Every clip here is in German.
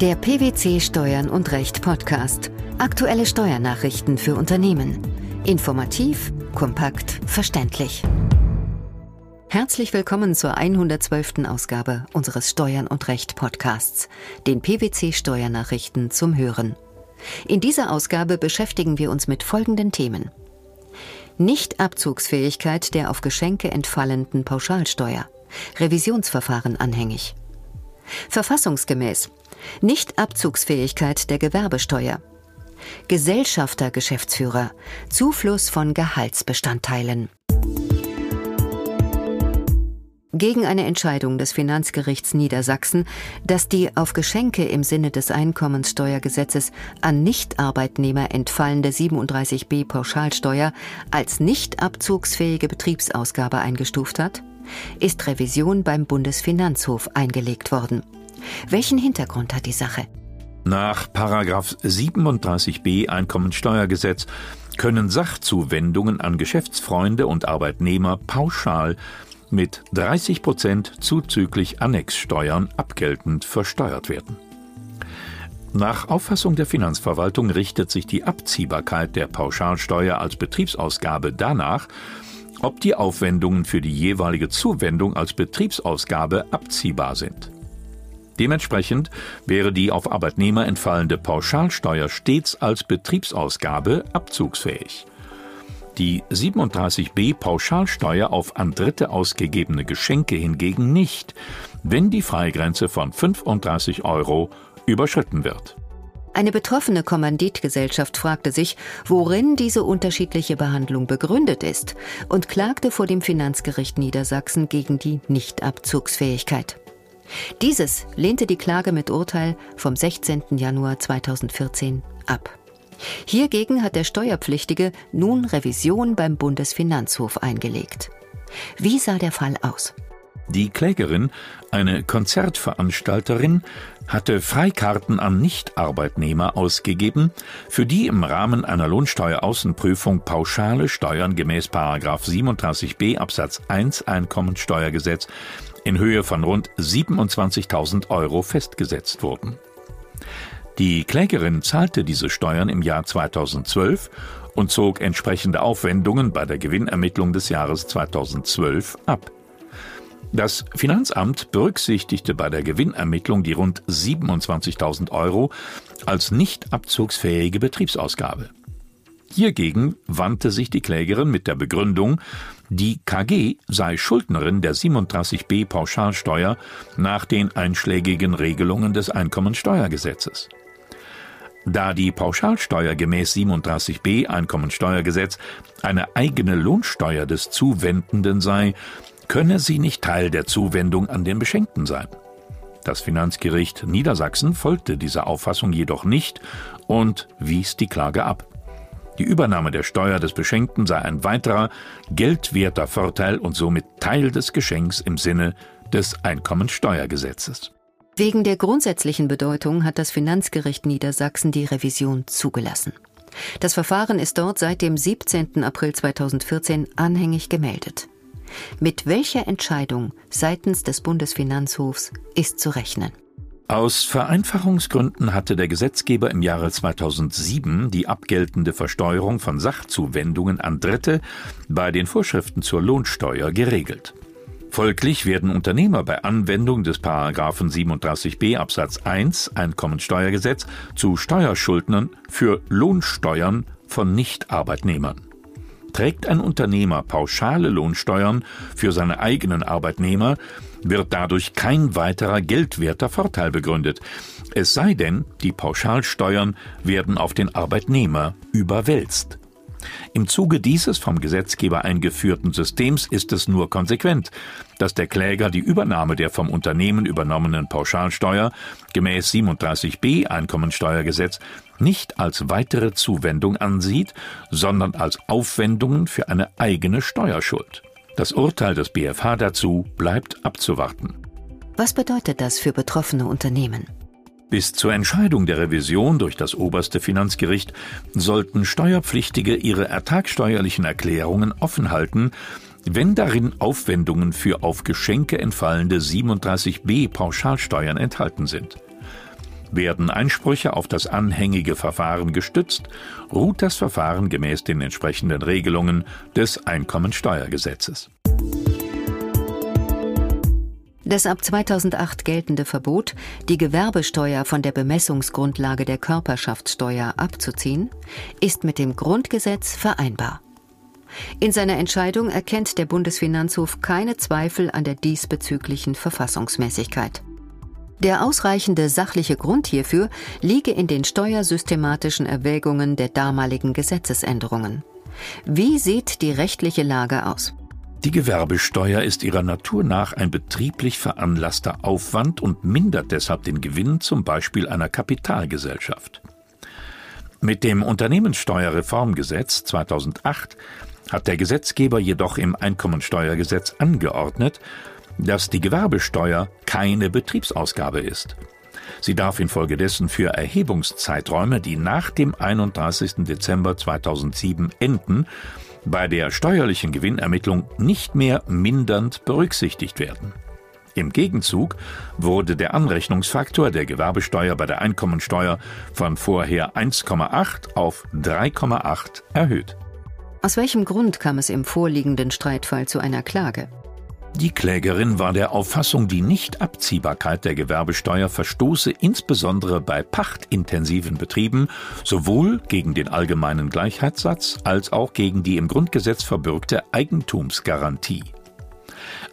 Der PwC Steuern und Recht Podcast. Aktuelle Steuernachrichten für Unternehmen. Informativ, kompakt, verständlich. Herzlich willkommen zur 112. Ausgabe unseres Steuern und Recht Podcasts, den PwC Steuernachrichten zum Hören. In dieser Ausgabe beschäftigen wir uns mit folgenden Themen. Nichtabzugsfähigkeit der auf Geschenke entfallenden Pauschalsteuer. Revisionsverfahren anhängig. Verfassungsgemäß Nichtabzugsfähigkeit der Gewerbesteuer. Gesellschafter Geschäftsführer. Zufluss von Gehaltsbestandteilen. Gegen eine Entscheidung des Finanzgerichts Niedersachsen, dass die auf Geschenke im Sinne des Einkommenssteuergesetzes an Nichtarbeitnehmer entfallende 37b Pauschalsteuer als nicht abzugsfähige Betriebsausgabe eingestuft hat, ist Revision beim Bundesfinanzhof eingelegt worden. Welchen Hintergrund hat die Sache? Nach 37b Einkommensteuergesetz können Sachzuwendungen an Geschäftsfreunde und Arbeitnehmer pauschal mit 30 Prozent zuzüglich Annexsteuern abgeltend versteuert werden. Nach Auffassung der Finanzverwaltung richtet sich die Abziehbarkeit der Pauschalsteuer als Betriebsausgabe danach, ob die Aufwendungen für die jeweilige Zuwendung als Betriebsausgabe abziehbar sind. Dementsprechend wäre die auf Arbeitnehmer entfallende Pauschalsteuer stets als Betriebsausgabe abzugsfähig. Die 37b Pauschalsteuer auf an Dritte ausgegebene Geschenke hingegen nicht, wenn die Freigrenze von 35 Euro überschritten wird. Eine betroffene Kommanditgesellschaft fragte sich, worin diese unterschiedliche Behandlung begründet ist und klagte vor dem Finanzgericht Niedersachsen gegen die Nichtabzugsfähigkeit. Dieses lehnte die Klage mit Urteil vom 16. Januar 2014 ab. Hiergegen hat der Steuerpflichtige nun Revision beim Bundesfinanzhof eingelegt. Wie sah der Fall aus? Die Klägerin, eine Konzertveranstalterin, hatte Freikarten an Nichtarbeitnehmer ausgegeben, für die im Rahmen einer Lohnsteueraußenprüfung pauschale Steuern gemäß 37b Absatz 1 Einkommensteuergesetz in Höhe von rund 27.000 Euro festgesetzt wurden. Die Klägerin zahlte diese Steuern im Jahr 2012 und zog entsprechende Aufwendungen bei der Gewinnermittlung des Jahres 2012 ab. Das Finanzamt berücksichtigte bei der Gewinnermittlung die rund 27.000 Euro als nicht abzugsfähige Betriebsausgabe. Hiergegen wandte sich die Klägerin mit der Begründung, die KG sei Schuldnerin der 37b Pauschalsteuer nach den einschlägigen Regelungen des Einkommensteuergesetzes. Da die Pauschalsteuer gemäß 37b Einkommensteuergesetz eine eigene Lohnsteuer des Zuwendenden sei, könne sie nicht Teil der Zuwendung an den Beschenkten sein. Das Finanzgericht Niedersachsen folgte dieser Auffassung jedoch nicht und wies die Klage ab. Die Übernahme der Steuer des Beschenkten sei ein weiterer geldwerter Vorteil und somit Teil des Geschenks im Sinne des Einkommensteuergesetzes. Wegen der grundsätzlichen Bedeutung hat das Finanzgericht Niedersachsen die Revision zugelassen. Das Verfahren ist dort seit dem 17. April 2014 anhängig gemeldet. Mit welcher Entscheidung seitens des Bundesfinanzhofs ist zu rechnen? Aus Vereinfachungsgründen hatte der Gesetzgeber im Jahre 2007 die abgeltende Versteuerung von Sachzuwendungen an Dritte bei den Vorschriften zur Lohnsteuer geregelt. Folglich werden Unternehmer bei Anwendung des Paragraphen 37b Absatz 1 Einkommensteuergesetz zu Steuerschuldnern für Lohnsteuern von Nichtarbeitnehmern. Trägt ein Unternehmer pauschale Lohnsteuern für seine eigenen Arbeitnehmer, wird dadurch kein weiterer geldwerter Vorteil begründet. Es sei denn, die Pauschalsteuern werden auf den Arbeitnehmer überwälzt. Im Zuge dieses vom Gesetzgeber eingeführten Systems ist es nur konsequent, dass der Kläger die Übernahme der vom Unternehmen übernommenen Pauschalsteuer gemäß 37b Einkommensteuergesetz nicht als weitere Zuwendung ansieht, sondern als Aufwendungen für eine eigene Steuerschuld. Das Urteil des BFH dazu bleibt abzuwarten. Was bedeutet das für betroffene Unternehmen? Bis zur Entscheidung der Revision durch das oberste Finanzgericht sollten Steuerpflichtige ihre ertragsteuerlichen Erklärungen offen halten, wenn darin Aufwendungen für auf Geschenke entfallende 37b Pauschalsteuern enthalten sind. Werden Einsprüche auf das anhängige Verfahren gestützt, ruht das Verfahren gemäß den entsprechenden Regelungen des Einkommensteuergesetzes. Das ab 2008 geltende Verbot, die Gewerbesteuer von der Bemessungsgrundlage der Körperschaftssteuer abzuziehen, ist mit dem Grundgesetz vereinbar. In seiner Entscheidung erkennt der Bundesfinanzhof keine Zweifel an der diesbezüglichen Verfassungsmäßigkeit. Der ausreichende sachliche Grund hierfür liege in den steuersystematischen Erwägungen der damaligen Gesetzesänderungen. Wie sieht die rechtliche Lage aus? Die Gewerbesteuer ist ihrer Natur nach ein betrieblich veranlasster Aufwand und mindert deshalb den Gewinn zum Beispiel einer Kapitalgesellschaft. Mit dem Unternehmenssteuerreformgesetz 2008 hat der Gesetzgeber jedoch im Einkommensteuergesetz angeordnet, dass die Gewerbesteuer keine Betriebsausgabe ist. Sie darf infolgedessen für Erhebungszeiträume, die nach dem 31. Dezember 2007 enden, bei der steuerlichen Gewinnermittlung nicht mehr mindernd berücksichtigt werden. Im Gegenzug wurde der Anrechnungsfaktor der Gewerbesteuer bei der Einkommensteuer von vorher 1,8 auf 3,8 erhöht. Aus welchem Grund kam es im vorliegenden Streitfall zu einer Klage? Die Klägerin war der Auffassung, die Nichtabziehbarkeit der Gewerbesteuer verstoße insbesondere bei pachtintensiven Betrieben sowohl gegen den allgemeinen Gleichheitssatz als auch gegen die im Grundgesetz verbürgte Eigentumsgarantie.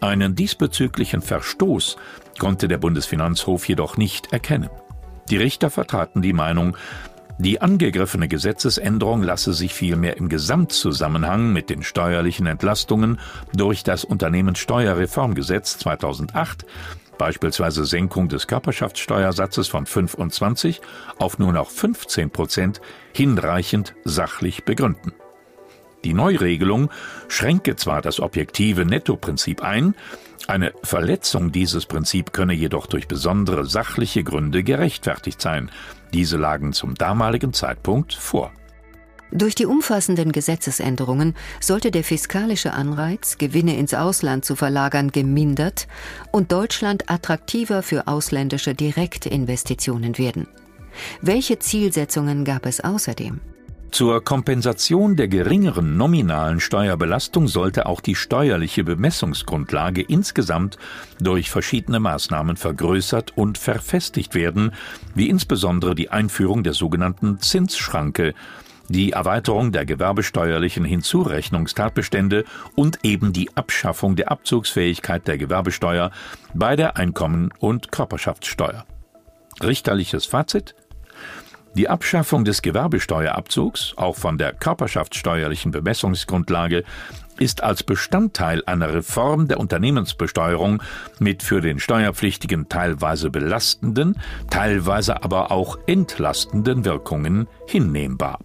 Einen diesbezüglichen Verstoß konnte der Bundesfinanzhof jedoch nicht erkennen. Die Richter vertraten die Meinung, die angegriffene Gesetzesänderung lasse sich vielmehr im Gesamtzusammenhang mit den steuerlichen Entlastungen durch das Unternehmenssteuerreformgesetz 2008 beispielsweise Senkung des Körperschaftssteuersatzes von 25 auf nur noch 15 Prozent, hinreichend sachlich begründen. Die Neuregelung schränke zwar das objektive Nettoprinzip ein, eine Verletzung dieses Prinzip könne jedoch durch besondere sachliche Gründe gerechtfertigt sein. Diese lagen zum damaligen Zeitpunkt vor. Durch die umfassenden Gesetzesänderungen sollte der fiskalische Anreiz, Gewinne ins Ausland zu verlagern, gemindert und Deutschland attraktiver für ausländische Direktinvestitionen werden. Welche Zielsetzungen gab es außerdem? Zur Kompensation der geringeren nominalen Steuerbelastung sollte auch die steuerliche Bemessungsgrundlage insgesamt durch verschiedene Maßnahmen vergrößert und verfestigt werden, wie insbesondere die Einführung der sogenannten Zinsschranke, die Erweiterung der gewerbesteuerlichen Hinzurechnungstatbestände und eben die Abschaffung der Abzugsfähigkeit der Gewerbesteuer bei der Einkommen- und Körperschaftssteuer. Richterliches Fazit die Abschaffung des Gewerbesteuerabzugs, auch von der körperschaftssteuerlichen Bemessungsgrundlage, ist als Bestandteil einer Reform der Unternehmensbesteuerung mit für den Steuerpflichtigen teilweise belastenden, teilweise aber auch entlastenden Wirkungen hinnehmbar.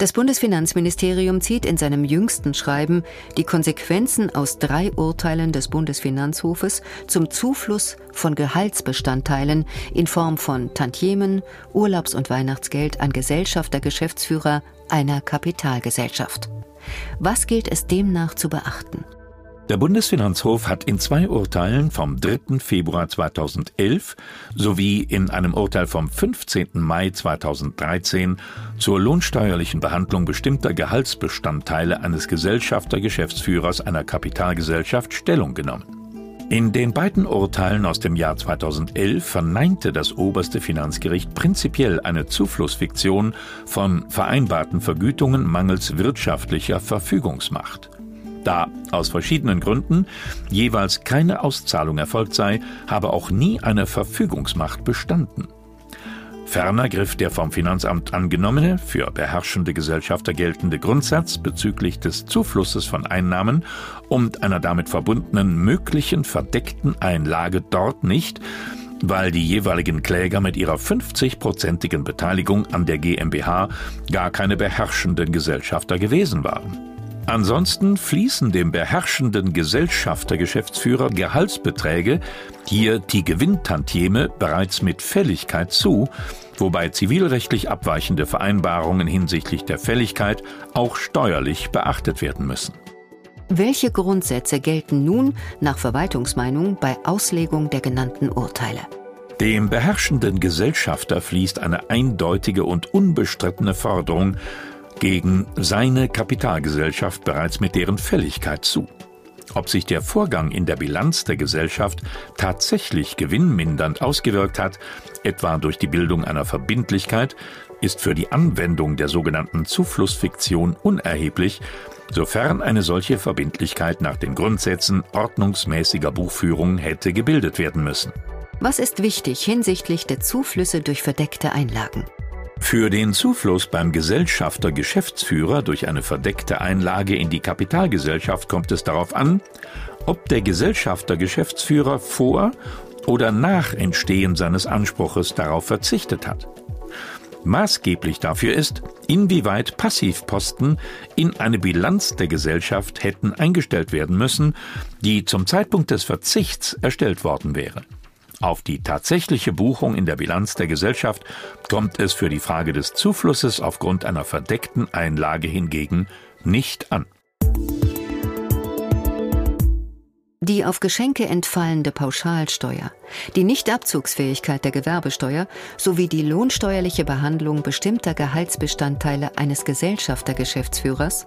Das Bundesfinanzministerium zieht in seinem jüngsten Schreiben die Konsequenzen aus drei Urteilen des Bundesfinanzhofes zum Zufluss von Gehaltsbestandteilen in Form von Tantiemen, Urlaubs- und Weihnachtsgeld an Gesellschafter Geschäftsführer einer Kapitalgesellschaft. Was gilt es demnach zu beachten? Der Bundesfinanzhof hat in zwei Urteilen vom 3. Februar 2011 sowie in einem Urteil vom 15. Mai 2013 zur lohnsteuerlichen Behandlung bestimmter Gehaltsbestandteile eines Gesellschaftergeschäftsführers einer Kapitalgesellschaft Stellung genommen. In den beiden Urteilen aus dem Jahr 2011 verneinte das oberste Finanzgericht prinzipiell eine Zuflussfiktion von vereinbarten Vergütungen mangels wirtschaftlicher Verfügungsmacht. Da aus verschiedenen Gründen jeweils keine Auszahlung erfolgt sei, habe auch nie eine Verfügungsmacht bestanden. Ferner griff der vom Finanzamt angenommene, für beherrschende Gesellschafter geltende Grundsatz bezüglich des Zuflusses von Einnahmen und einer damit verbundenen möglichen verdeckten Einlage dort nicht, weil die jeweiligen Kläger mit ihrer 50-prozentigen Beteiligung an der GmbH gar keine beherrschenden Gesellschafter gewesen waren. Ansonsten fließen dem beherrschenden Gesellschaftergeschäftsführer Gehaltsbeträge, hier die Gewinntantieme, bereits mit Fälligkeit zu, wobei zivilrechtlich abweichende Vereinbarungen hinsichtlich der Fälligkeit auch steuerlich beachtet werden müssen. Welche Grundsätze gelten nun nach Verwaltungsmeinung bei Auslegung der genannten Urteile? Dem beherrschenden Gesellschafter fließt eine eindeutige und unbestrittene Forderung gegen seine Kapitalgesellschaft bereits mit deren Fälligkeit zu. Ob sich der Vorgang in der Bilanz der Gesellschaft tatsächlich gewinnmindernd ausgewirkt hat, etwa durch die Bildung einer Verbindlichkeit, ist für die Anwendung der sogenannten Zuflussfiktion unerheblich, sofern eine solche Verbindlichkeit nach den Grundsätzen ordnungsmäßiger Buchführung hätte gebildet werden müssen. Was ist wichtig hinsichtlich der Zuflüsse durch verdeckte Einlagen? Für den Zufluss beim Gesellschafter Geschäftsführer durch eine verdeckte Einlage in die Kapitalgesellschaft kommt es darauf an, ob der Gesellschafter Geschäftsführer vor oder nach Entstehen seines Anspruches darauf verzichtet hat. Maßgeblich dafür ist, inwieweit Passivposten in eine Bilanz der Gesellschaft hätten eingestellt werden müssen, die zum Zeitpunkt des Verzichts erstellt worden wäre. Auf die tatsächliche Buchung in der Bilanz der Gesellschaft kommt es für die Frage des Zuflusses aufgrund einer verdeckten Einlage hingegen nicht an. Die auf Geschenke entfallende Pauschalsteuer, die Nichtabzugsfähigkeit der Gewerbesteuer sowie die lohnsteuerliche Behandlung bestimmter Gehaltsbestandteile eines Gesellschaftergeschäftsführers,